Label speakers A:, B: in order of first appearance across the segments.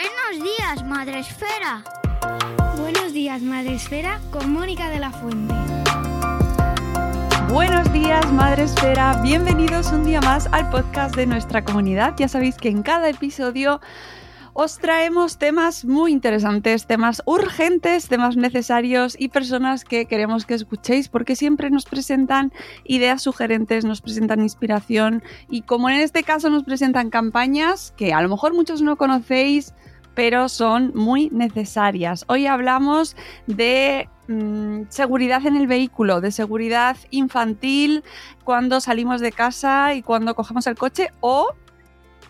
A: Buenos días, Madre Esfera.
B: Buenos días, Madre Esfera, con Mónica de la Fuente.
C: Buenos días, Madre Esfera. Bienvenidos un día más al podcast de nuestra comunidad. Ya sabéis que en cada episodio os traemos temas muy interesantes, temas urgentes, temas necesarios y personas que queremos que escuchéis porque siempre nos presentan ideas sugerentes, nos presentan inspiración y como en este caso nos presentan campañas que a lo mejor muchos no conocéis, pero son muy necesarias. Hoy hablamos de mm, seguridad en el vehículo, de seguridad infantil cuando salimos de casa y cuando cogemos el coche o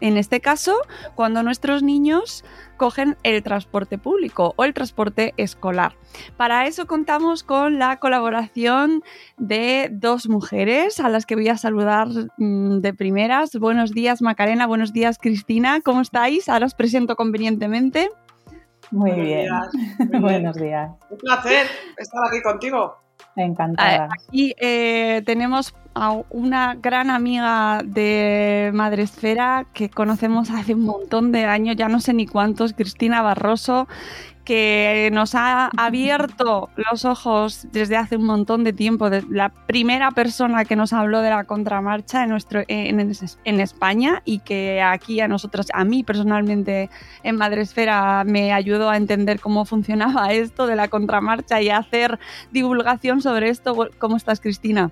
C: en este caso, cuando nuestros niños cogen el transporte público o el transporte escolar. Para eso contamos con la colaboración de dos mujeres a las que voy a saludar mm, de primeras. Buenos días Macarena, buenos días Cristina, ¿cómo estáis? Ahora os presento convenientemente.
D: Muy bien. buenos días.
E: Un placer estar aquí contigo.
D: Encantada.
C: Aquí eh, tenemos a una gran amiga de Madresfera que conocemos hace un montón de años, ya no sé ni cuántos, Cristina Barroso, que nos ha abierto los ojos desde hace un montón de tiempo. La primera persona que nos habló de la contramarcha en, nuestro, en, en España y que aquí a nosotros, a mí personalmente en Madresfera me ayudó a entender cómo funcionaba esto de la contramarcha y a hacer divulgación sobre esto. ¿Cómo estás, Cristina?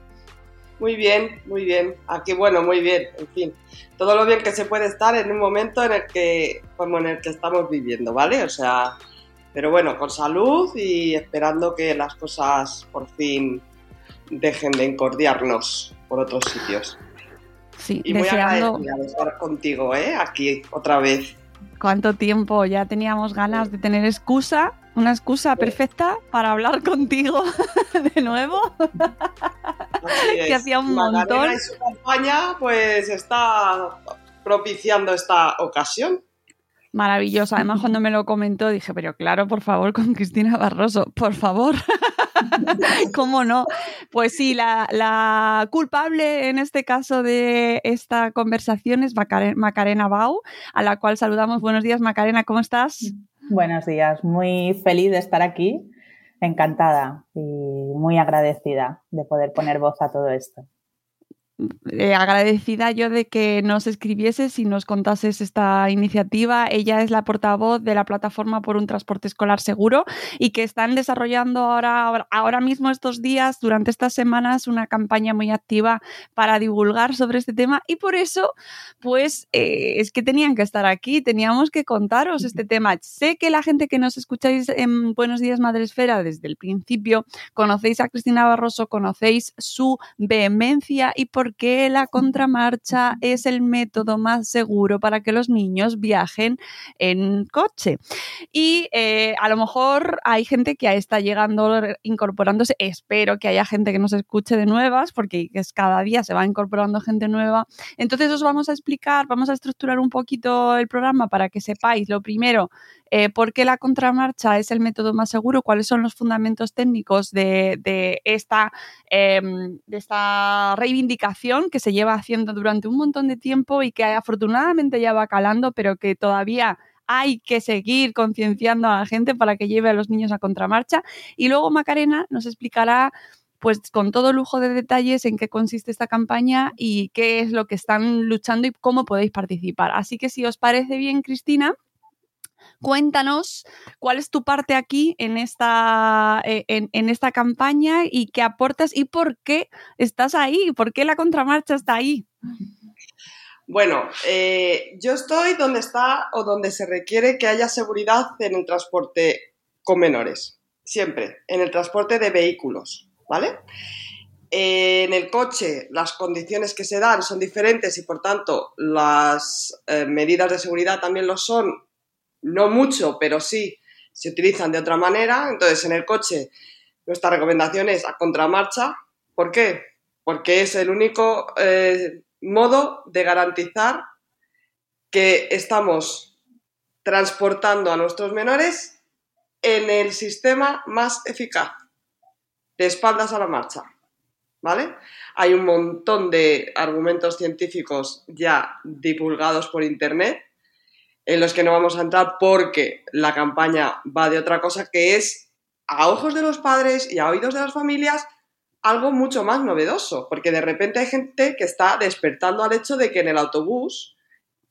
E: Muy bien, muy bien. Aquí, bueno, muy bien, en fin. Todo lo bien que se puede estar en un momento en el que, como en el que estamos viviendo, ¿vale? O sea, pero bueno, con salud y esperando que las cosas por fin dejen de encordiarnos por otros sitios.
C: Sí,
E: y muy agradecida de estar contigo, ¿eh? Aquí otra vez.
C: ¿Cuánto tiempo? Ya teníamos ganas de tener excusa, una excusa perfecta para hablar contigo de nuevo. que hacía un montón.
E: Y su campaña, pues está propiciando esta ocasión
C: maravillosa. Además, cuando me lo comentó, dije, pero claro, por favor, con Cristina Barroso, por favor. ¿Cómo no? Pues sí, la, culpable en este caso de esta conversación es Macarena Bau, a la cual saludamos. Buenos días, Macarena, ¿cómo estás?
D: Buenos días, muy feliz de estar aquí, encantada y muy agradecida de poder poner voz a todo esto.
C: Eh, agradecida yo de que nos escribieses y nos contases esta iniciativa. Ella es la portavoz de la plataforma por un transporte escolar seguro y que están desarrollando ahora, ahora mismo estos días, durante estas semanas, una campaña muy activa para divulgar sobre este tema y por eso, pues eh, es que tenían que estar aquí, teníamos que contaros este tema. Sé que la gente que nos escucháis en Buenos Días Madre Esfera desde el principio, conocéis a Cristina Barroso, conocéis su vehemencia y por qué la contramarcha es el método más seguro para que los niños viajen en coche. Y eh, a lo mejor hay gente que está llegando, incorporándose. Espero que haya gente que nos escuche de nuevas, porque es cada día se va incorporando gente nueva. Entonces os vamos a explicar, vamos a estructurar un poquito el programa para que sepáis lo primero eh, por qué la contramarcha es el método más seguro, cuáles son los fundamentos técnicos de, esta, em, de esta reivindicación que se lleva haciendo durante un montón de tiempo y que afortunadamente ya va calando, pero que todavía hay que seguir concienciando a la gente para que lleve a los niños a contramarcha. Y luego Macarena nos explicará pues con todo lujo de detalles en qué consiste esta campaña y qué es lo que están luchando y cómo podéis participar. Así que si os parece bien, Cristina, Cuéntanos cuál es tu parte aquí en esta, eh, en, esta campaña y qué aportas y por qué estás ahí, por qué la contramarcha está ahí.
E: Bueno, eh, yo estoy donde está o donde se requiere que haya seguridad en el transporte con menores, siempre, en el transporte de vehículos, ¿vale? en el coche las condiciones que se dan son diferentes y por tanto las eh, medidas de seguridad también lo son no mucho, pero sí se utilizan de otra manera. Entonces, en el coche, nuestra recomendación es a contramarcha. ¿Por qué? Porque es el único eh, modo de garantizar que estamos transportando a nuestros menores en el sistema más eficaz, de espaldas a la marcha. ¿Vale? Hay un montón de argumentos científicos ya divulgados por Internet en los que no vamos a entrar porque la campaña va de otra cosa que es, a ojos de los padres y a oídos de las familias, algo mucho más novedoso, porque de repente hay gente que está despertando al hecho de que en el autobús,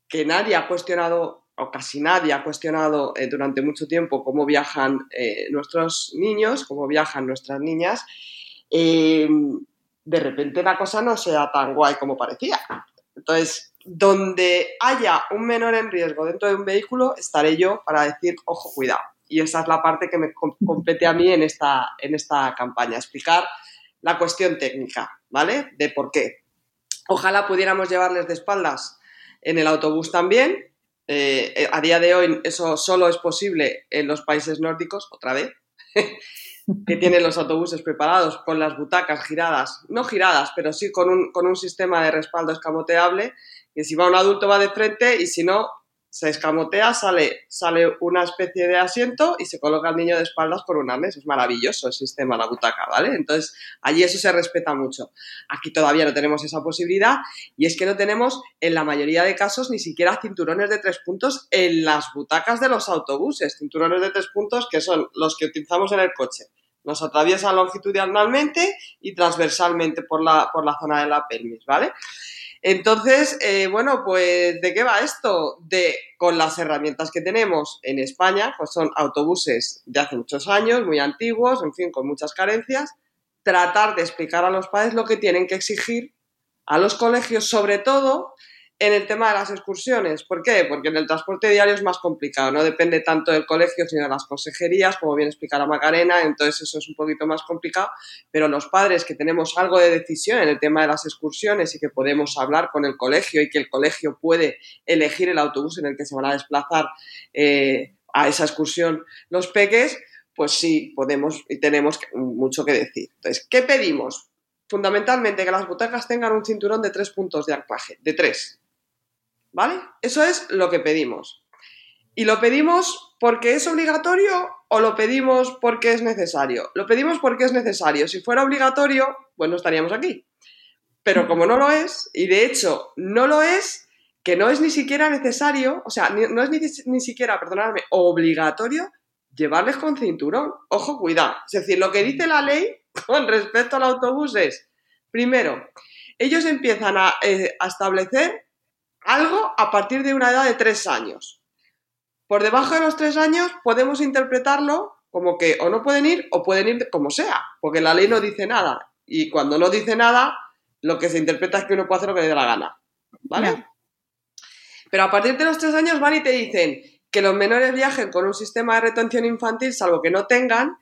E: que nadie ha cuestionado o casi nadie ha cuestionado eh, durante mucho tiempo cómo viajan eh, nuestros niños, cómo viajan nuestras niñas, eh, de repente la cosa no sea tan guay como parecía. Entonces, donde haya un menor en riesgo dentro de un vehículo, estaré yo para decir, ojo, cuidado. Y esa es la parte que me compete a mí en esta, en esta campaña, explicar la cuestión técnica, ¿vale? De por qué. Ojalá pudiéramos llevarles de espaldas en el autobús también, eh, eh, a día de hoy eso solo es posible en los países nórdicos, otra vez, que tienen los autobuses preparados con las butacas giradas, no giradas, pero sí con un, con un sistema de respaldo escamoteable, que si va un adulto va de frente y si no, se escamotea, sale, sale una especie de asiento y se coloca el niño de espaldas por un arnés. Es maravilloso el sistema, la butaca, ¿vale? Entonces, allí eso se respeta mucho. Aquí todavía no tenemos esa posibilidad y es que no tenemos, en la mayoría de casos, ni siquiera cinturones de tres puntos en las butacas de los autobuses. Cinturones de tres puntos que son los que utilizamos en el coche. Nos atraviesan longitudinalmente y transversalmente por la, por la zona de la pelvis, ¿vale? Entonces, eh, bueno, pues ¿de qué va esto? De con las herramientas que tenemos en España, pues son autobuses de hace muchos años, muy antiguos, en fin, con muchas carencias, tratar de explicar a los padres lo que tienen que exigir a los colegios, sobre todo en el tema de las excursiones. ¿Por qué? Porque en el transporte diario es más complicado, no depende tanto del colegio, sino de las consejerías, como bien explica la Macarena, entonces eso es un poquito más complicado, pero los padres que tenemos algo de decisión en el tema de las excursiones y que podemos hablar con el colegio y que el colegio puede elegir el autobús en el que se van a desplazar eh, a esa excursión los peques, pues sí, podemos y tenemos mucho que decir. Entonces, ¿qué pedimos? Fundamentalmente que las butacas tengan un cinturón de tres puntos de anclaje, de tres ¿Vale? Eso es lo que pedimos. ¿Y lo pedimos porque es obligatorio o lo pedimos porque es necesario? Lo pedimos porque es necesario. Si fuera obligatorio, pues no estaríamos aquí. Pero como no lo es, y de hecho no lo es, que no es ni siquiera necesario, o sea, no es ni, siquiera, perdonadme, obligatorio llevarles con cinturón. Ojo, cuidado. Es decir, lo que dice la ley con respecto al autobús es, primero, ellos empiezan a, eh, a establecer algo a partir de una edad de tres años. Por debajo de los tres años podemos interpretarlo como que o no pueden ir o pueden ir como sea, porque la ley no dice nada. Y cuando no dice nada, lo que se interpreta es que uno puede hacer lo que le dé la gana. ¿Vale? Pero a partir de los tres años van y te dicen que los menores viajen con un sistema de retención infantil, salvo que no tengan,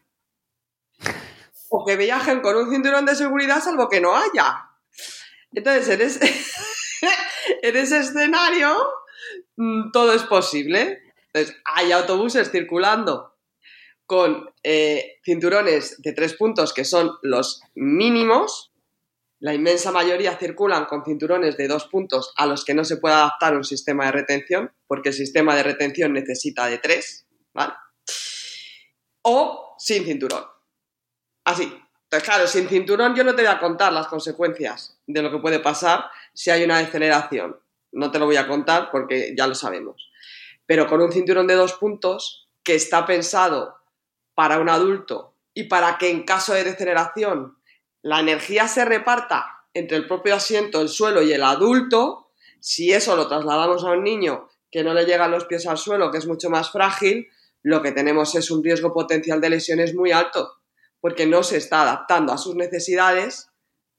E: o que viajen con un cinturón de seguridad, salvo que no haya. Entonces, eres. en ese escenario mm, todo es posible. Entonces, hay autobuses circulando con eh, cinturones de tres puntos que son los mínimos. La inmensa mayoría circulan con cinturones de dos puntos a los que no se puede adaptar un sistema de retención, porque el sistema de retención necesita de tres, ¿vale? O sin cinturón. Así. Entonces, claro, sin cinturón yo no te voy a contar las consecuencias de lo que puede pasar si hay una deceleración. No te lo voy a contar porque ya lo sabemos. Pero con un cinturón de dos puntos que está pensado para un adulto y para que en caso de deceleración la energía se reparta entre el propio asiento, el suelo y el adulto, si eso lo trasladamos a un niño que no le llegan los pies al suelo, que es mucho más frágil, lo que tenemos es un riesgo potencial de lesiones muy alto, porque no se está adaptando a sus necesidades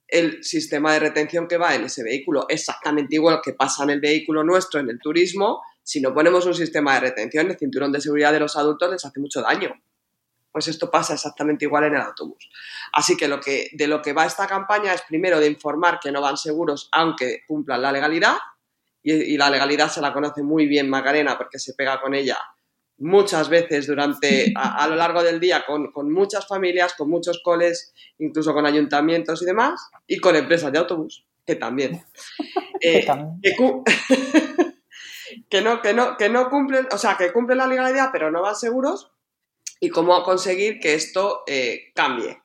E: el sistema de retención que va en ese vehículo. Exactamente igual que pasa en el vehículo nuestro, en el turismo, si no ponemos un sistema de retención, el cinturón de seguridad de los adultos les hace mucho daño. Pues esto pasa exactamente igual en el autobús. Así que, lo que de lo que va esta campaña es primero de informar que no van seguros aunque cumplan la legalidad, y, y la legalidad se la conoce muy bien Macarena porque se pega con ella muchas veces durante a, lo largo del día con, muchas familias, con muchos coles, incluso con ayuntamientos y demás, y con empresas de autobús, que también. Eh, que, no, que, no, que no cumplen, o sea, que cumplen la legalidad, pero no van seguros, y cómo conseguir que esto eh, cambie.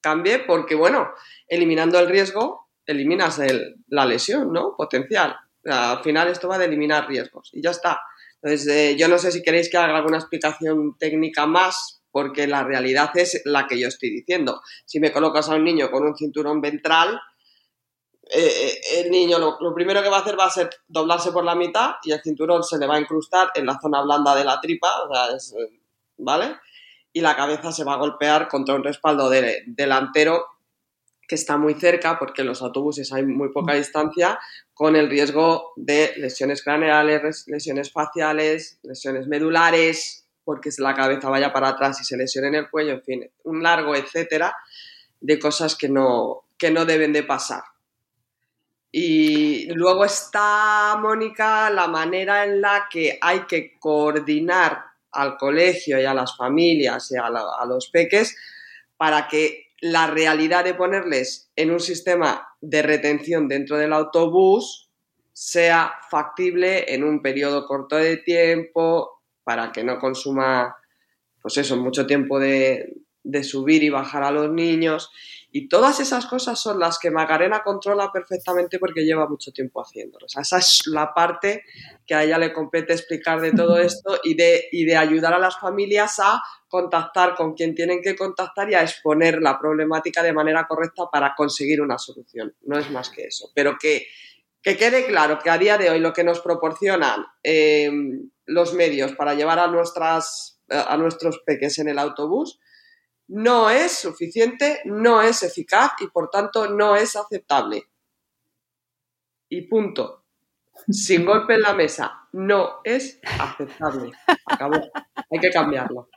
E: Cambie porque, bueno, eliminando el riesgo, eliminas la lesión, ¿no? Potencial. Al final esto va de eliminar riesgos y ya está Entonces, eh, yo no sé si queréis que haga alguna explicación técnica más, porque la realidad es la que yo estoy diciendo. Si me colocas a un niño con un cinturón ventral, eh, el niño lo, primero que va a hacer va a ser doblarse por la mitad y el cinturón se le va a incrustar en la zona blanda de la tripa, o sea, es, ¿vale? Y la cabeza se va a golpear contra un respaldo de, delantero que está muy cerca, porque en los autobuses hay muy poca distancia, con el riesgo de lesiones craneales, lesiones faciales, lesiones medulares, porque la cabeza vaya para atrás y se lesione en el cuello, en fin, un largo etcétera de cosas que no, que no deben de pasar. Y luego está, Mónica, la manera en la que hay que coordinar al colegio y a las familias y a, la, a los peques para que la realidad de ponerles en un sistema de retención dentro del autobús sea factible en un periodo corto de tiempo para que no consuma, pues eso, mucho tiempo de, de subir y bajar a los niños. Y todas esas cosas son las que Macarena controla perfectamente porque lleva mucho tiempo haciéndolo. O sea, esa es la parte que a ella le compete explicar de todo esto y de, y de ayudar a las familias a contactar con quien tienen que contactar y a exponer la problemática de manera correcta para conseguir una solución. No es más que eso. Pero que, que quede claro que a día de hoy lo que nos proporcionan eh, los medios para llevar a, nuestras, a nuestros peques en el autobús no es suficiente, no es eficaz y por tanto no es aceptable. Y punto. Sin golpe en la mesa. No es aceptable. Acabó. Hay que cambiarlo.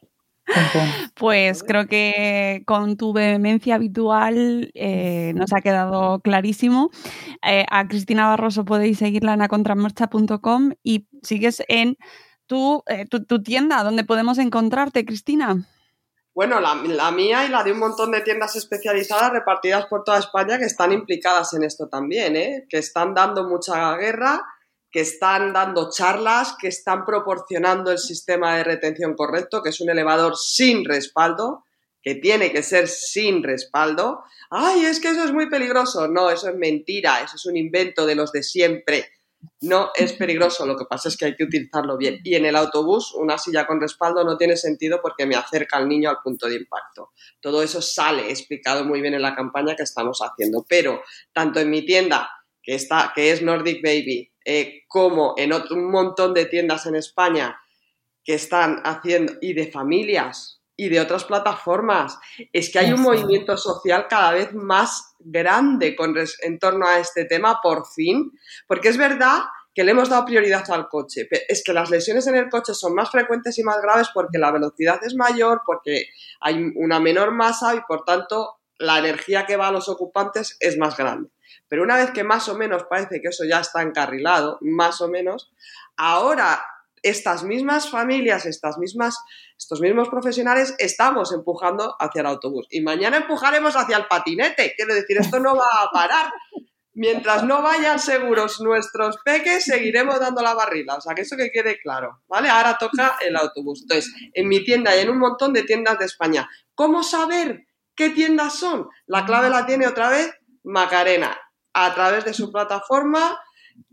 C: Pues creo que con tu vehemencia habitual eh, nos ha quedado clarísimo. Eh, a Cristina Barroso podéis seguirla en acontramarcha.com y sigues en tu, eh, tu, tu, tienda, donde podemos encontrarte, Cristina.
E: Bueno, la, mía y la de un montón de tiendas especializadas repartidas por toda España que están implicadas en esto también, que están dando mucha guerra que están dando charlas, que están proporcionando el sistema de retención correcto, que es un elevador sin respaldo, que tiene que ser sin respaldo. ¡Ay, es que eso es muy peligroso! No, eso es mentira, eso es un invento de los de siempre. No es peligroso, lo que pasa es que hay que utilizarlo bien. Y en el autobús, una silla con respaldo no tiene sentido porque me acerca al niño al punto de impacto. Todo eso sale explicado muy bien en la campaña que estamos haciendo. Pero tanto en mi tienda, que, está, que es Nordic Baby, eh, como en otro, un montón de tiendas en España que están haciendo, y de familias y de otras plataformas. Es que hay un movimiento social cada vez más grande con en torno a este tema, por fin, porque es verdad que le hemos dado prioridad al coche. Es que las lesiones en el coche son más frecuentes y más graves porque la velocidad es mayor, porque hay una menor masa y por tanto la energía que va a los ocupantes es más grande. Pero una vez que más o menos parece que eso ya está encarrilado, más o menos, ahora estas mismas familias, estas mismas, estos mismos profesionales estamos empujando hacia el autobús. Y mañana empujaremos hacia el patinete. Quiero decir, esto no va a parar. Mientras no vayan seguros nuestros peques, seguiremos dando la barrila. O sea, que eso que quede claro, ¿vale? Ahora toca el autobús. Entonces, en mi tienda y en un montón de tiendas de España. ¿Cómo saber qué tiendas son? La clave la tiene otra vez Macarena a través de su plataforma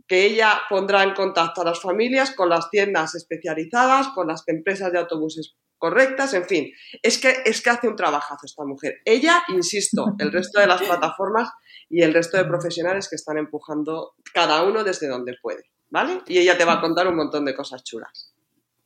E: que ella pondrá en contacto a las familias con las tiendas especializadas, con las empresas de autobuses correctas, en fin, es que, es que hace un trabajazo esta mujer. Ella, insisto, el resto de las plataformas y el resto de profesionales que están empujando cada uno desde donde puede, ¿vale? Y ella te va a contar un montón de cosas chulas.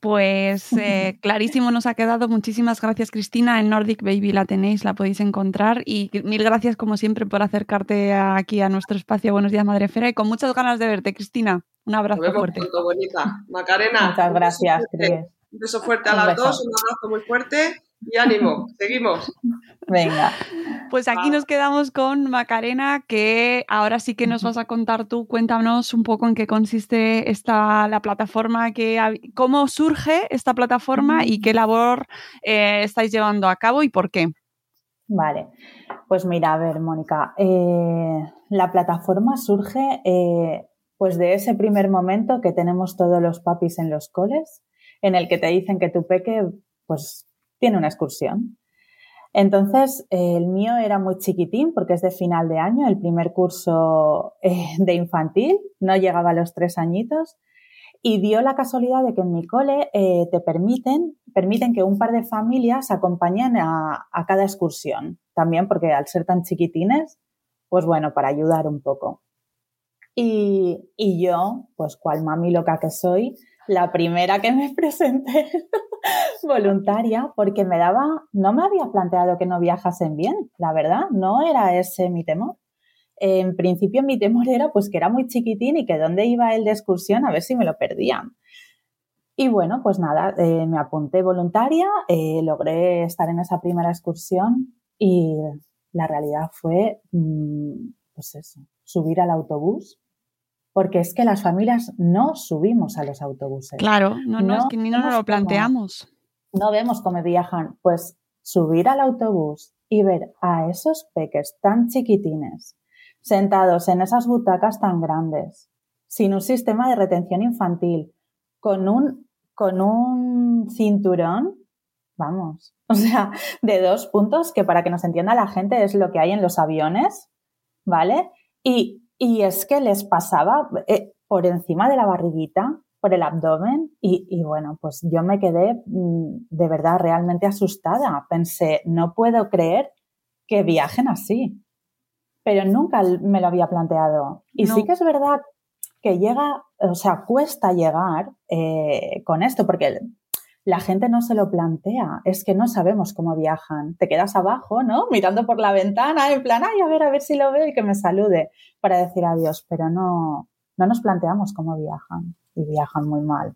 C: Pues eh, clarísimo nos ha quedado. Muchísimas gracias, Cristina. En Nordic Baby la tenéis, la podéis encontrar. Y mil gracias, como siempre, por acercarte aquí a nuestro espacio. Buenos días, Madre Fera. Y con muchas ganas de verte, Cristina. Un abrazo
E: vemos
C: fuerte.
E: Pronto, bonita. Macarena.
D: Muchas gracias,
E: Un beso fuerte, un beso fuerte a las dos, un abrazo muy fuerte y ánimo. Seguimos.
D: Venga.
C: Pues aquí nos quedamos con Macarena, que ahora sí que nos vas a contar tú. Cuéntanos un poco en qué consiste esta la plataforma, que, cómo surge esta plataforma y qué labor eh, estáis llevando a cabo y por qué.
D: Vale, pues mira, a ver, Mónica, eh, la plataforma surge eh, pues de ese primer momento que tenemos todos los papis en los coles, en el que te dicen que tu peque pues tiene una excursión. Entonces, el mío era muy chiquitín porque es de final de año, el primer curso eh, de infantil, no llegaba a los tres añitos. Y dio la casualidad de que en mi cole eh, te permiten, permiten que un par de familias acompañen a, cada excursión. También porque al ser tan chiquitines, pues bueno, para ayudar un poco. Y, y yo, pues cual mami loca que soy, la primera que me presenté voluntaria porque me daba, no me había planteado que no viajasen bien, la verdad, no era ese mi temor. En principio mi temor era pues que era muy chiquitín y que dónde iba él de excursión a ver si me lo perdían. Y bueno, pues nada, eh, me apunté voluntaria, eh, logré estar en esa primera excursión y la realidad fue, mm, pues eso, subir al autobús porque es que las familias no subimos a los autobuses.
C: Claro, no, no, es que ni nos lo planteamos.
D: No vemos cómo viajan. Pues subir al autobús y ver a esos peques tan chiquitines sentados en esas butacas tan grandes, sin un sistema de retención infantil, con un, con un cinturón, vamos, o sea, de dos puntos que para que nos entienda la gente es lo que hay en los aviones, ¿vale? Y y es que les pasaba eh, por encima de la barriguita, por el abdomen, y, bueno, pues yo me quedé mm, de verdad realmente asustada. Pensé, no puedo creer que viajen así. Pero nunca me lo había planteado. Y sí que es verdad que llega, o sea, cuesta llegar eh, con esto, porque la gente no se lo plantea, es que no sabemos cómo viajan. Te quedas abajo, ¿no? Mirando por la ventana, en plan, ay, a ver, a ver si lo veo y que me salude para decir adiós, pero no, no nos planteamos cómo viajan y viajan muy mal.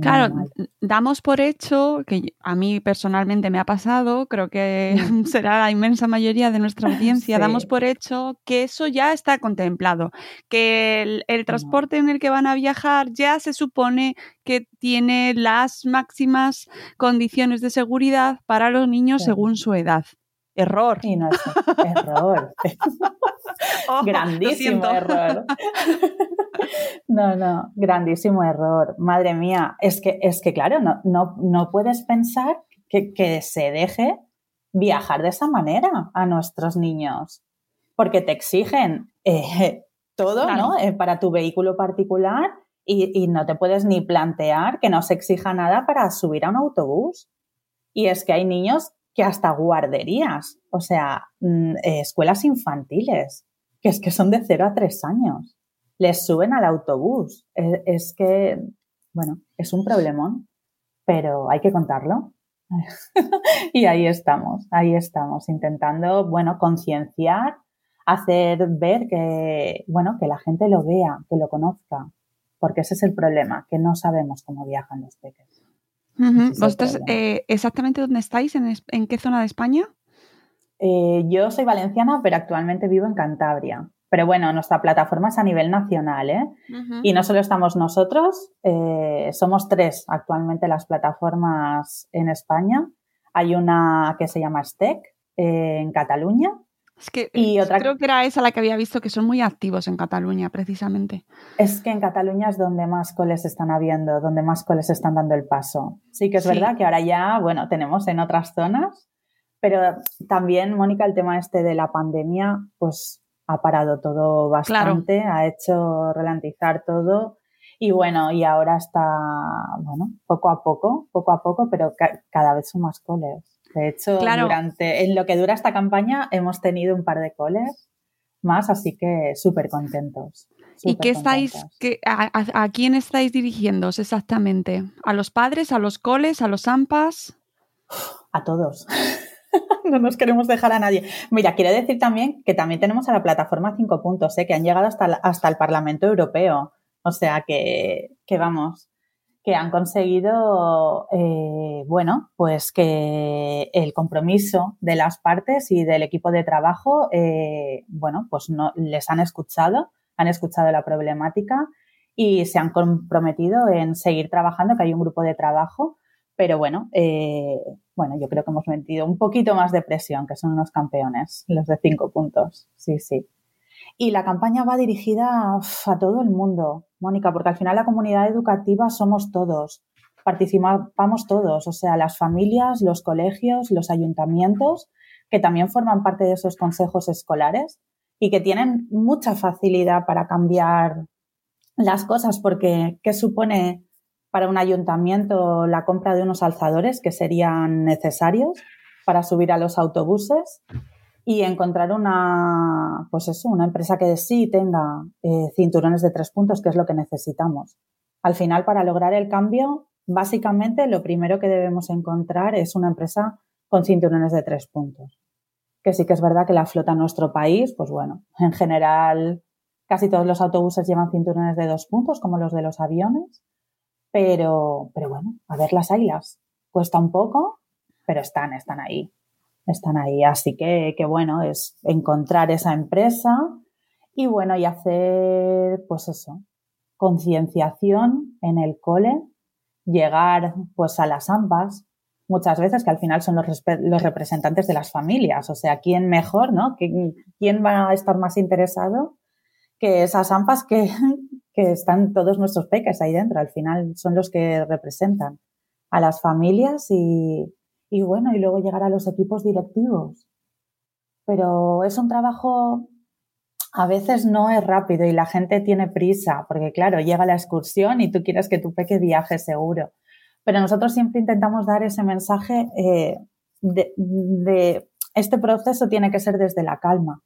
C: Claro, damos por hecho, que a mí personalmente me ha pasado, creo que será la inmensa mayoría de nuestra audiencia, damos por hecho que eso ya está contemplado, que el, transporte en el que van a viajar ya se supone que tiene las máximas condiciones de seguridad para los niños según su edad. Error.
D: no, error. Oh, grandísimo error. no, no, grandísimo error. Madre mía, es que, es que claro, no, no, no puedes pensar que, que se deje viajar de esa manera a nuestros niños, porque te exigen eh, todo, ¿no? Eh, para tu vehículo particular y, y, no te puedes ni plantear que no se exija nada para subir a un autobús. Y es que hay niños que hasta guarderías, o sea, mm, eh, escuelas infantiles, que es que son de 0 a 3 años. Les suben al autobús. Es, que, bueno, es un problemón, pero hay que contarlo. y ahí estamos, ahí estamos, intentando, bueno, concienciar, hacer ver que, bueno, que la gente lo vea, que lo conozca, porque ese es el problema, que no sabemos cómo viajan los peques.
C: ¿Vosotros eh, exactamente dónde estáis? ¿En, qué zona de España?
D: Eh, yo soy valenciana, pero actualmente vivo en Cantabria. Pero bueno, nuestra plataforma es a nivel nacional, ¿eh? Y no solo estamos nosotros, somos tres actualmente las plataformas en España. Hay una que se llama STEC en Cataluña,
C: es que y otra... creo que era esa la que había visto que son muy activos en Cataluña, precisamente.
D: Es que en Cataluña es donde más coles están habiendo, donde más coles están dando el paso. Sí que es verdad que ahora ya, bueno, tenemos en otras zonas, pero también, Mónica, el tema este de la pandemia, pues ha parado todo bastante, ha hecho ralentizar todo. Y bueno, y ahora está, bueno, poco a poco, poco a poco, pero cada vez son más coles. De hecho, durante, en lo que dura esta campaña hemos tenido un par de coles más, así que súper contentos.
C: ¿Y qué estáis, a, quién estáis dirigiéndose exactamente? ¿A los padres, a los coles, a los AMPAs?
D: A todos. no nos queremos dejar a nadie. Mira, quiero decir también que también tenemos a la plataforma 5 puntos, ¿eh? que han llegado hasta, hasta el Parlamento Europeo. O sea que, que vamos, que han conseguido, eh, bueno, pues que el compromiso de las partes y del equipo de trabajo, eh, bueno, pues no les han escuchado, han escuchado la problemática y se han comprometido en seguir trabajando, que hay un grupo de trabajo, pero bueno, eh, bueno, yo creo que hemos metido un poquito más de presión, que son unos campeones, los de cinco puntos, sí, sí. Y la campaña va dirigida a todo el mundo, Mónica, porque al final la comunidad educativa somos todos, participamos todos, o sea, las familias, los colegios, los ayuntamientos, que también forman parte de esos consejos escolares y que tienen mucha facilidad para cambiar las cosas, porque ¿qué supone para un ayuntamiento la compra de unos alzadores que serían necesarios para subir a los autobuses? Y encontrar una, pues eso, una empresa que sí tenga eh, cinturones de tres puntos, que es lo que necesitamos. Al final, para lograr el cambio, básicamente lo primero que debemos encontrar es una empresa con cinturones de tres puntos. Que sí que es verdad que la flota en nuestro país, pues bueno, en general casi todos los autobuses llevan cinturones de dos puntos, como los de los aviones, pero, pero bueno, a ver las ailas. Cuesta un poco, pero están, están ahí están ahí. Así que, que bueno, es encontrar esa empresa y bueno, y hacer, pues eso, concienciación en el cole, llegar pues a las ambas, muchas veces que al final son los, los, representantes de las familias. O sea, ¿quién mejor, no? ¿Quién va a estar más interesado que esas AMPAs que, que están todos nuestros peques ahí dentro? Al final son los que representan a las familias y, y bueno, y luego llegar a los equipos directivos. Pero es un trabajo, a veces no es rápido y la gente tiene prisa, porque claro, llega la excursión y tú quieres que tu peque viaje seguro. Pero nosotros siempre intentamos dar ese mensaje eh, de, este proceso tiene que ser desde la calma,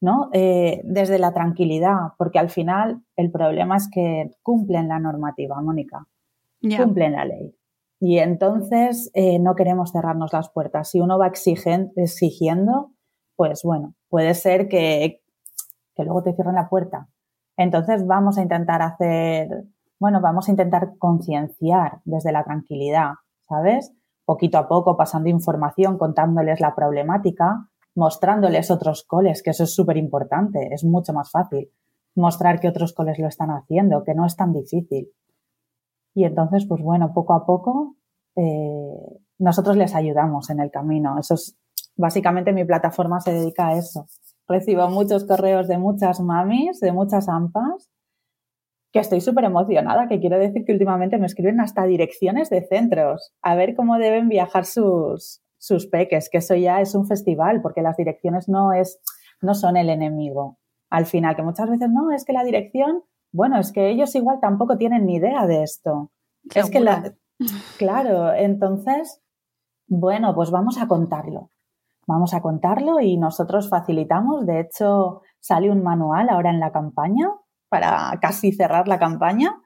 D: ¿no? Eh, desde la tranquilidad, porque al final el problema es que cumplen la normativa, Mónica. Cumplen la ley. Y entonces eh, no queremos cerrarnos las puertas. Si uno va exigiendo, pues bueno, puede ser que, que luego te cierren la puerta. Entonces vamos a intentar hacer, bueno, vamos a intentar concienciar desde la tranquilidad, ¿sabes? Poquito a poco, pasando información, contándoles la problemática, mostrándoles otros coles, que eso es súper importante, es mucho más fácil mostrar que otros coles lo están haciendo, que no es tan difícil. Y entonces, pues bueno, poco a poco eh, nosotros les ayudamos en el camino. Eso es, básicamente mi plataforma se dedica a eso. Recibo muchos correos de muchas mamis, de muchas ampas, que estoy súper emocionada, que quiero decir que últimamente me escriben hasta direcciones de centros, a ver cómo deben viajar sus, sus peques, que eso ya es un festival, porque las direcciones no, es, no son el enemigo. Al final, que muchas veces no, es que la dirección bueno, es que ellos igual tampoco tienen ni idea de esto. Es que la, claro, entonces, bueno, pues vamos a contarlo. Vamos a contarlo y nosotros facilitamos. De hecho, sale un manual ahora en la campaña para casi cerrar la campaña,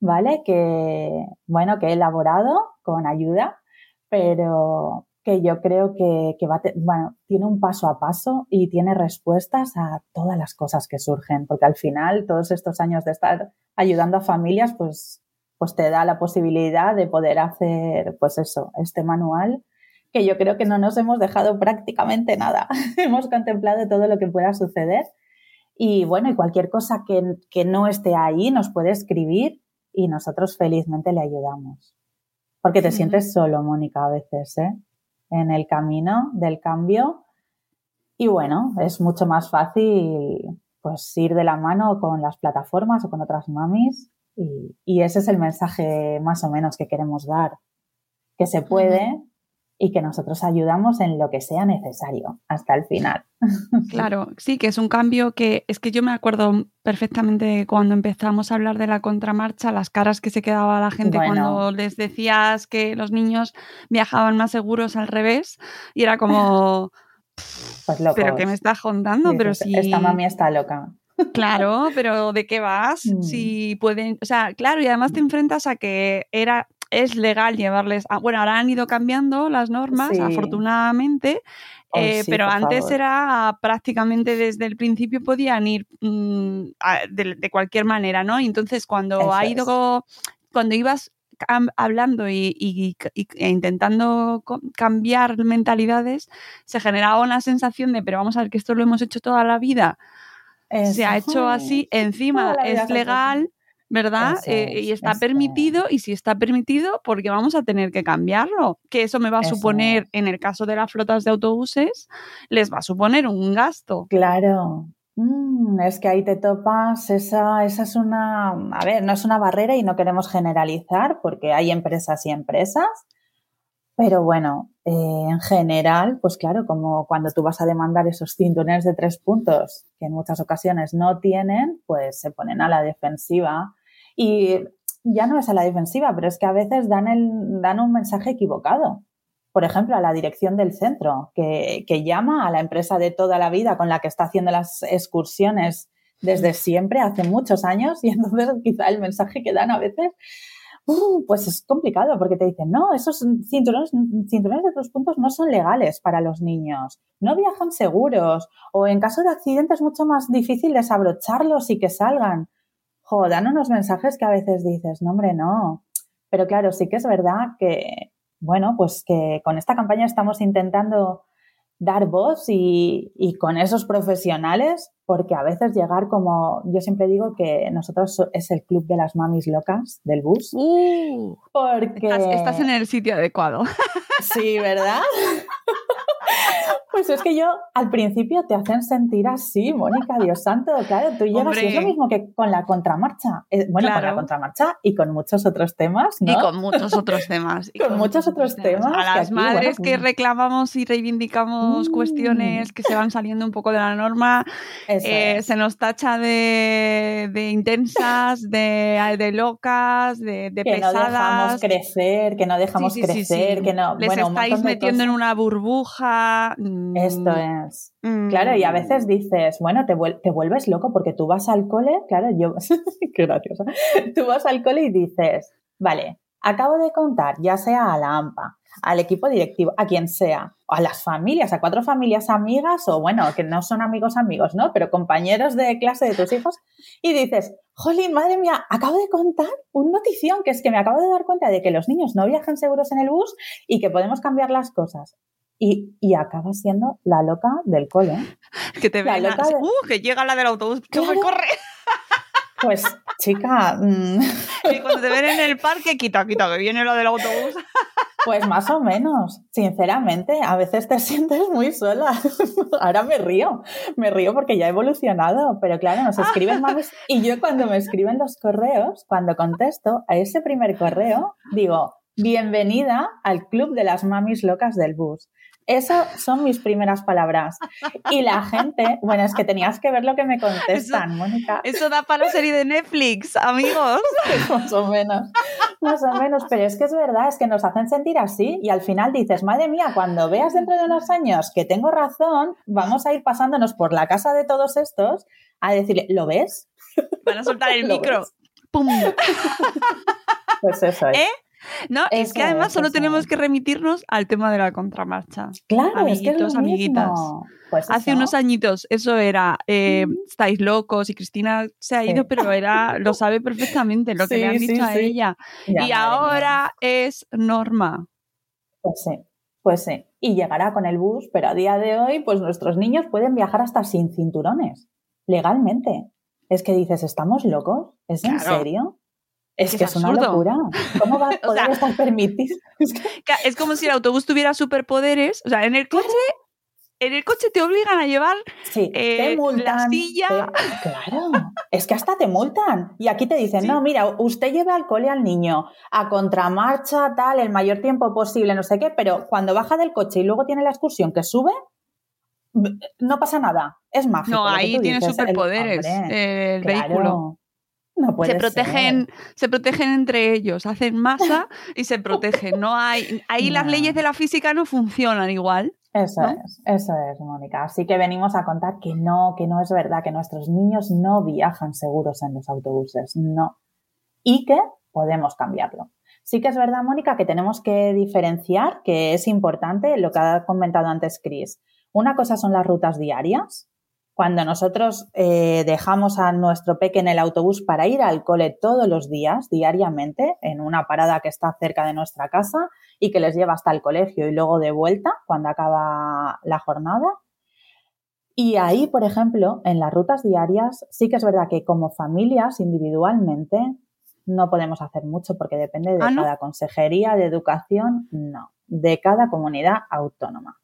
D: ¿vale? Que, bueno, que he elaborado con ayuda, pero, que yo creo que, va bueno, tiene un paso a paso y tiene respuestas a todas las cosas que surgen, porque al final todos estos años de estar ayudando a familias, pues, pues te da la posibilidad de poder hacer, pues eso, este manual que yo creo que no nos hemos dejado prácticamente nada. hemos contemplado todo lo que pueda suceder. Y bueno, y cualquier cosa que, que no esté ahí nos puede escribir y nosotros felizmente le ayudamos. Porque te sientes solo, Mónica, a veces, ¿eh? En el camino del cambio. Y bueno, es mucho más fácil pues ir de la mano con las plataformas o con otras mamis y, y ese es el mensaje más o menos que queremos dar, que se puede, y que nosotros ayudamos en lo que sea necesario hasta el final.
C: Claro, sí, que es un cambio que es que yo me acuerdo perfectamente cuando empezamos a hablar de la contramarcha, las caras que se quedaba la gente cuando les decías que los niños viajaban más seguros al revés y era como...
D: Pues
C: pero que me estás contando, pero si...
D: Esta mami está loca.
C: Claro, pero ¿de qué vas? Mm. Si pueden, o sea, claro, y además te enfrentas a que era es legal llevarles. bueno, ahora han ido cambiando las normas, afortunadamente, eh, pero antes era prácticamente desde el principio podían ir mm, de, cualquier manera, ¿no? Y entonces cuando ha ido, cuando ibas hablando y, e intentando cambiar mentalidades, se generaba una sensación de, pero vamos a ver que esto lo hemos hecho toda la vida. Se ha hecho así, encima es legal, ¿verdad? Eh, y está permitido, y si está permitido, porque vamos a tener que cambiarlo. Que eso me va a suponer, en el caso de las flotas de autobuses, les va a suponer un gasto.
D: Claro. Mm, es que ahí te topas, esa, esa es una, a ver, no es una barrera y no queremos generalizar porque hay empresas y empresas, Pero bueno, eh, en general, pues claro, como cuando tú vas a demandar esos cinturones de tres puntos que en muchas ocasiones no tienen, pues se ponen a la defensiva. Y ya no es a la defensiva, pero es que a veces dan, el, dan un mensaje equivocado. Por ejemplo, a la dirección del centro, que, que llama a la empresa de toda la vida con la que está haciendo las excursiones desde siempre, hace muchos años, y entonces quizá el mensaje que dan a veces Uh, pues es complicado porque te dicen, no, esos cinturones, cinturones de dos puntos no son legales para los niños, no viajan seguros o en caso de accidente es mucho más difícil desabrocharlos y que salgan. Jo, dan unos mensajes que a veces dices, no, hombre, no. Pero claro, sí que es verdad que, bueno, pues que con esta campaña estamos intentando dar voz y, y, con esos profesionales, porque a veces llegar como, yo siempre digo que nosotros es el club de las mamis locas del bus.
C: Uh,
D: porque...
C: Estás, estás en el sitio adecuado.
D: Sí, ¿verdad? Pues es que yo al principio te hacen sentir así, Mónica, Dios santo, claro, tú llegas y es lo mismo que con la contramarcha. Eh, Bueno, con la contramarcha y con muchos otros temas, ¿no?
C: Y con muchos otros temas. y
D: Con muchos otros temas
C: A
D: que
C: las
D: aquí,
C: madres
D: bueno,
C: que
D: mm.
C: reclamamos y reivindicamos
D: Mm.
C: cuestiones que se van saliendo un poco de la norma, eh, se nos tacha de, de intensas, de, de locas, de, de
D: que no dejamos
C: pesadas.
D: crecer, que no dejamos
C: Sí, sí, sí,
D: crecer,
C: sí.
D: que no.
C: Les
D: bueno,
C: estáis metiendo en una burbuja.
D: Esto es.
C: mm,
D: Claro, y a veces dices, bueno, te, vuel- te vuelves loco porque tú vas al cole, claro, yo, qué graciosa, tú vas al cole y dices, vale, acabo de contar, ya sea a la AMPA, al equipo directivo, a quien sea, o a las familias, a cuatro familias amigas, o bueno, que no son amigos amigos, ¿no? Pero compañeros de clase de tus hijos, y dices, jolín, madre mía, acabo de contar un notición, que es que me acabo de dar cuenta de que los niños no viajan seguros en el bus y que podemos cambiar las cosas. Y, y acabas siendo la loca del cole.
C: Que te
D: loca de-
C: ¡Uh! Que llega la del autobús. ¡Corre,
D: Claro.
C: corre!
D: Pues, chica, mm,
C: Y cuando te ven en el parque, quita, quita, que viene la del autobús.
D: pues más o menos, sinceramente, a veces te sientes muy sola. Ahora me río, me río porque ya he evolucionado, pero claro, nos escriben mamis y yo cuando me escriben los correos, cuando contesto a ese primer correo, digo, bienvenida al club de las mamis locas del bus. Esas son mis primeras palabras. Y la gente, bueno, es que tenías que ver lo que me contestan, Mónica.
C: Eso da para la serie de Netflix, amigos.
D: más o menos, más o menos, pero es que es verdad, es que nos hacen sentir así y al final dices, madre mía, cuando veas dentro de unos años que tengo razón, vamos a ir pasándonos por la casa de todos estos a decirle, ¿lo ves?
C: Van a soltar el
D: ¿Lo
C: micro.
D: ves?
C: ¡Pum!
D: Pues eso es.
C: ¿Eh? No, es que además
D: es,
C: solo tenemos que remitirnos al tema de la contramarcha.
D: Claro, es que es
C: amiguitos,
D: lo
C: amiguitas.
D: mismo. Pues
C: Hace unos añitos eso era, eh,
D: Mm.
C: estáis locos y Cristina se ha
D: Sí.
C: ido, pero era, lo sabe perfectamente lo que
D: Sí,
C: le han
D: sí,
C: dicho a ella.
D: Ya,
C: y
D: mía.
C: ahora es norma.
D: Pues sí, pues sí. Y llegará con el bus, pero a día de hoy, pues nuestros niños pueden viajar hasta sin cinturones, legalmente. Es que dices, ¿estamos locos? ¿Es en
C: Claro.
D: serio? Es que es, una locura. ¿Cómo va a
C: O
D: poder
C: sea-
D: estar permitido? Es
C: como si el autobús tuviera superpoderes. O sea, en el coche, en el coche te obligan a llevar
D: Sí,
C: Eh,
D: te
C: la
D: multan.
C: silla.
D: te- Claro, es que hasta te multan. Y aquí te dicen,
C: Sí.
D: no, mira, usted lleve al cole al niño a contramarcha, tal, el mayor tiempo posible, no sé qué, pero cuando baja del coche y luego tiene la excursión que sube, no pasa nada. Es mágico.
C: No, ahí tiene
D: dices, el-
C: superpoderes
D: hombre,
C: el
D: claro,
C: vehículo.
D: No puede
C: Se protegen,
D: ser.
C: se protegen entre ellos, hacen masa y se protegen. No hay, ahí las leyes de la física no funcionan igual.
D: Eso
C: ¿no?
D: es, eso es, Mónica. Así que venimos a contar que no, que no es verdad, que nuestros niños no viajan seguros en los autobuses, no. Y que podemos cambiarlo. Sí que es verdad, Mónica, que tenemos que diferenciar, que es importante lo que ha comentado antes Chris. Una cosa son las rutas diarias. Cuando nosotros eh, dejamos a nuestro peque en el autobús para ir al cole todos los días, diariamente, en una parada que está cerca de nuestra casa, y que les lleva hasta el colegio y luego de vuelta cuando acaba la jornada. Y ahí, por ejemplo, en las rutas diarias, sí que es verdad que como familias individualmente no podemos hacer mucho porque depende de
C: ¿Ah, no?
D: cada consejería de educación, no, de cada comunidad autónoma.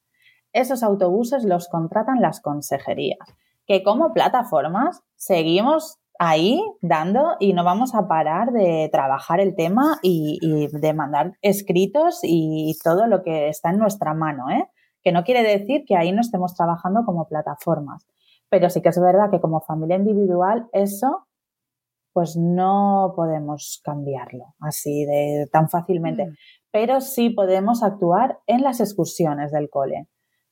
D: Esos autobuses los contratan las consejerías, que como plataformas seguimos ahí dando y no vamos a parar de trabajar el tema y, de mandar escritos y todo lo que está en nuestra mano, ¿eh? Que no quiere decir que ahí no estemos trabajando como plataformas, pero sí que es verdad que como familia individual eso pues no podemos cambiarlo así de tan fácilmente, mm. pero sí podemos actuar en las excursiones del cole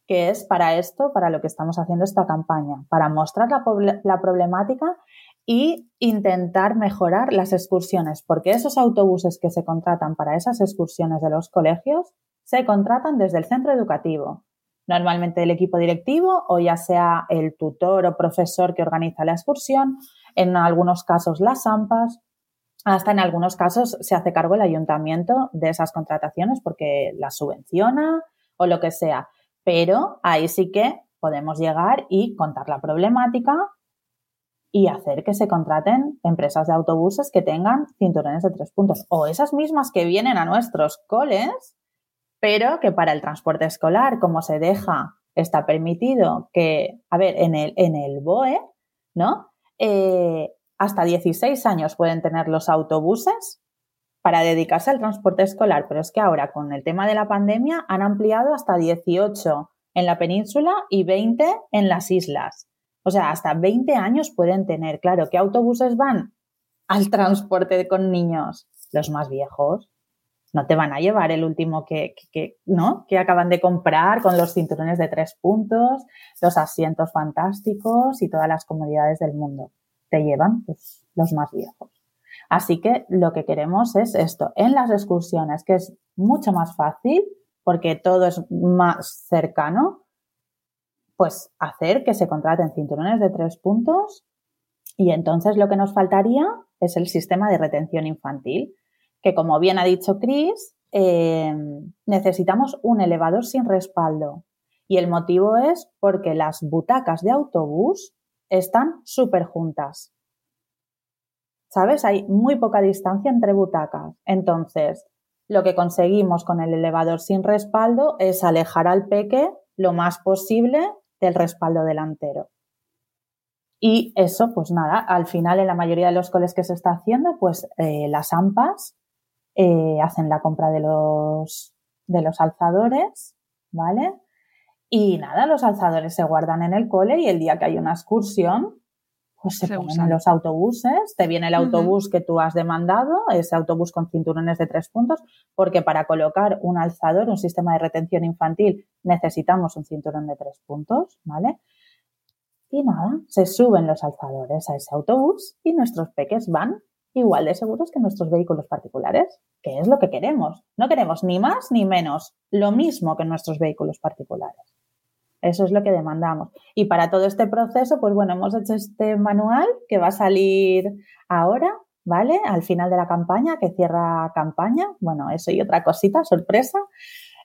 D: que es para esto, para lo que estamos haciendo esta campaña, para mostrar la, problemática y intentar mejorar las excursiones, porque esos autobuses que se contratan para esas excursiones de los colegios se contratan desde el centro educativo. Normalmente el equipo directivo o ya sea el tutor o profesor que organiza la excursión, en algunos casos las AMPAs, hasta en algunos casos se hace cargo el ayuntamiento de esas contrataciones porque las subvenciona o lo que sea. Pero ahí sí que podemos llegar y contar la problemática, y hacer que se contraten empresas de autobuses que tengan cinturones de tres puntos o esas mismas que vienen a nuestros coles, pero que para el transporte escolar, como se deja, está permitido que, a ver, en el, en el BOE, ¿no? Eh, hasta 16 años pueden tener los autobuses para dedicarse al transporte escolar, pero es que ahora con el tema de la pandemia han ampliado hasta 18 en la península y 20 en las islas. O sea, hasta 20 años pueden tener. Claro, ¿qué autobuses van al transporte con niños? Los más viejos. No te van a llevar el último que, ¿no? que acaban de comprar con los cinturones de tres puntos, los asientos fantásticos y todas las comodidades del mundo. Te llevan pues, los más viejos. Así que lo que queremos es esto, en las excursiones, que es mucho más fácil porque todo es más cercano, pues hacer que se contraten cinturones de tres puntos y entonces lo que nos faltaría es el sistema de retención infantil, que como bien ha dicho Chris, eh, necesitamos un elevador sin respaldo. Y el motivo es porque las butacas de autobús están súper juntas. ¿Sabes? Hay muy poca distancia entre butacas. Entonces, lo que conseguimos con el elevador sin respaldo es alejar al peque lo más posible del respaldo delantero. Y eso, pues nada, al final en la mayoría de los coles que se está haciendo, pues eh, las AMPAs eh, hacen la compra de los, de los alzadores, ¿vale? Y nada, los alzadores se guardan en el cole y el día que hay una excursión, pues se, ponen en los autobuses, te viene el autobús que tú has demandado, ese autobús con cinturones de tres puntos, porque para colocar un alzador, un sistema de retención infantil, necesitamos un cinturón de tres puntos, ¿vale? Y nada, se suben los alzadores a ese autobús y nuestros peques van igual de seguros que nuestros vehículos particulares, que es lo que queremos. No queremos ni más ni menos, lo mismo que nuestros vehículos particulares. Eso es lo que demandamos. Y para todo este proceso, pues bueno, hemos hecho este manual que va a salir ahora, ¿vale? Al final de la campaña, que cierra campaña. Bueno, eso y otra cosita, sorpresa.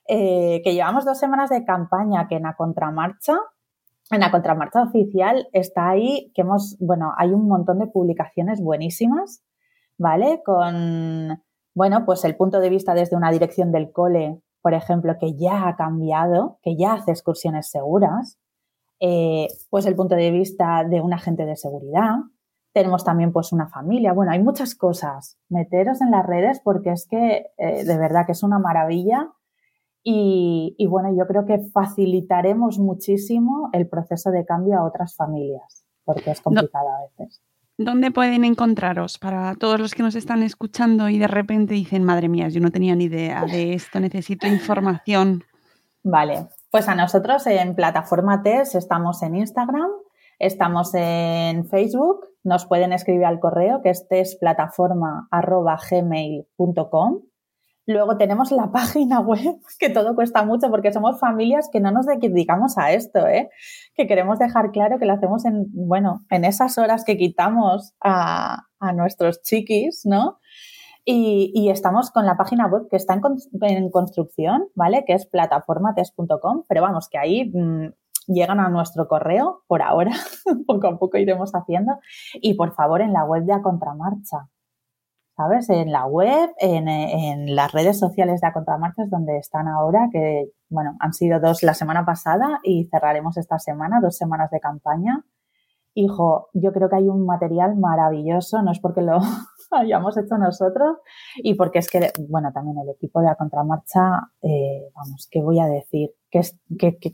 D: Eh, que llevamos dos semanas de campaña que en la contramarcha, en la contramarcha oficial está ahí, que hemos, bueno, hay un montón de publicaciones buenísimas, ¿vale? Con, bueno, pues el punto de vista desde una dirección del cole por ejemplo, que ya ha cambiado, que ya hace excursiones seguras, eh, pues el punto de vista de un agente de seguridad. Tenemos también pues una familia. Bueno, hay muchas cosas. Meteros en las redes porque es que eh, de verdad que es una maravilla y, y, bueno, yo creo que facilitaremos muchísimo el proceso de cambio a otras familias porque es complicado a veces.
C: ¿Dónde pueden encontraros para todos los que nos están escuchando y de repente dicen, madre mía, yo no tenía ni idea de esto, necesito información?
D: Vale, pues a nosotros en Plataforma TES estamos en Instagram, estamos en Facebook, nos pueden escribir al correo que es tesplataforma.gmail.com Luego tenemos la página web, que todo cuesta mucho porque somos familias que no nos dedicamos a esto, ¿eh? que queremos dejar claro que lo hacemos en, bueno, en esas horas que quitamos a, nuestros chiquis, ¿no? Y, estamos con la página web que está en, construcción, ¿vale? Que es plataformates.com, pero vamos, que ahí mm, llegan a nuestro correo por ahora, poco a poco iremos haciendo. Y por favor, en la web de A Contramarcha, ¿sabes? En la web, en, las redes sociales de Contramarchas donde están ahora, que, bueno, han sido dos la semana pasada y cerraremos esta semana, dos semanas de campaña. hijo, yo creo que hay un material maravilloso, no es porque lo hayamos hecho nosotros y porque es que, bueno, también el equipo de la contramarcha, eh, vamos, ¿qué voy a decir? Que,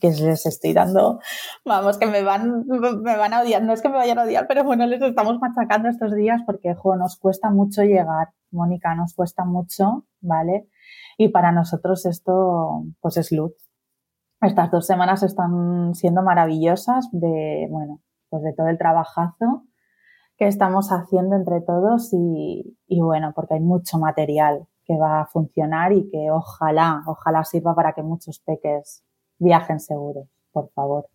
D: les estoy dando, vamos, que me van, me van a odiar, no es que me vayan a odiar, pero bueno, les estamos machacando estos días porque, jo, nos cuesta mucho llegar, Mónica, nos cuesta mucho, ¿vale? Y para nosotros esto, pues es luz. Estas dos semanas están siendo maravillosas de, bueno, pues de todo el trabajazo que estamos haciendo entre todos y, bueno, porque hay mucho material que va a funcionar y que ojalá, ojalá sirva para que muchos peques viajen seguros, por favor.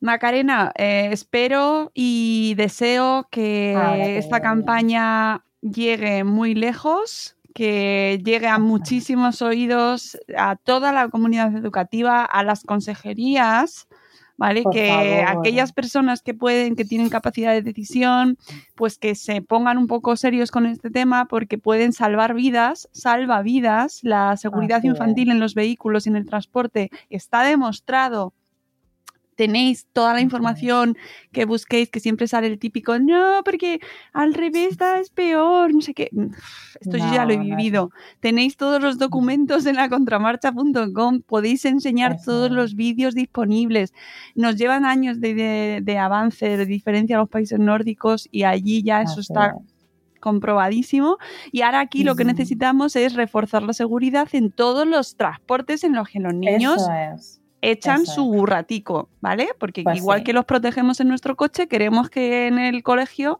C: Macarena, eh, espero y deseo que esta campaña llegue muy lejos, que llegue a muchísimos oídos, a toda la comunidad educativa, a las consejerías, ¿vale? que aquellas personas que pueden, que tienen capacidad de decisión, pues que se pongan un poco serios con este tema porque pueden salvar vidas, salva vidas. La seguridad infantil en los vehículos y en el transporte está demostrado tenéis toda la información que busquéis, que siempre sale el típico, no, porque al revés es peor, no sé qué. Esto yo ya lo he vivido. Tenéis todos los documentos en la contramarcha.com, podéis enseñar todos los vídeos disponibles. Nos llevan años de, avance, de diferencia a los países nórdicos y allí ya eso está comprobadísimo. Y ahora aquí lo que necesitamos es reforzar la seguridad en todos los transportes en los que los niños echan su ratico, ¿vale? Porque pues igual que los protegemos en nuestro coche, queremos que en el colegio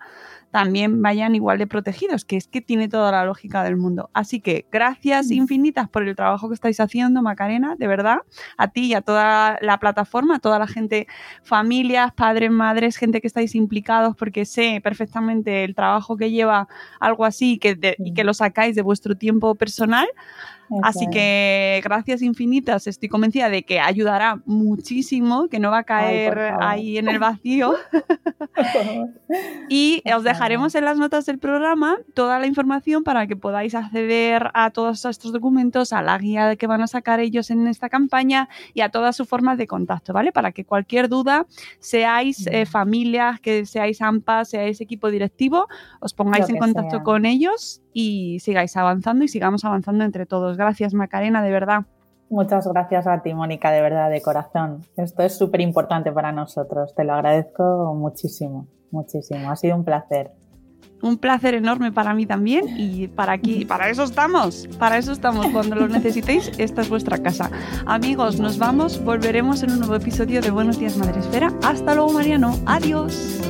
C: también vayan igual de protegidos, que es que tiene toda la lógica del mundo. Así que gracias infinitas por el trabajo que estáis haciendo, Macarena, de verdad, a ti y a toda la plataforma, a toda la gente, familias, padres, madres, gente que estáis implicados, porque sé perfectamente el trabajo que lleva algo así que y que lo sacáis de vuestro tiempo personal. Así que gracias infinitas, estoy convencida de que ayudará muchísimo, que no va a caer ahí en el vacío. y os dejaremos en las notas del programa toda la información para que podáis acceder a todos estos documentos, a la guía que van a sacar ellos en esta campaña y a todas sus formas de contacto, ¿vale? Para que cualquier duda, seáis eh, familias, que seáis AMPA, seáis equipo directivo, os pongáis en contacto con ellos y sigáis avanzando y sigamos avanzando entre todos. Gracias, Macarena, de verdad.
D: Muchas gracias a ti, Mónica, de verdad, de corazón. Esto es súper importante para nosotros. Te lo agradezco muchísimo, muchísimo. Ha sido un placer.
C: Un placer enorme para mí también y para aquí, para eso estamos, para eso estamos. Cuando lo necesitéis, esta es vuestra casa. Amigos, nos vamos, volveremos en un nuevo episodio de Buenos Días Madresfera. Hasta luego, Mariano. Adiós.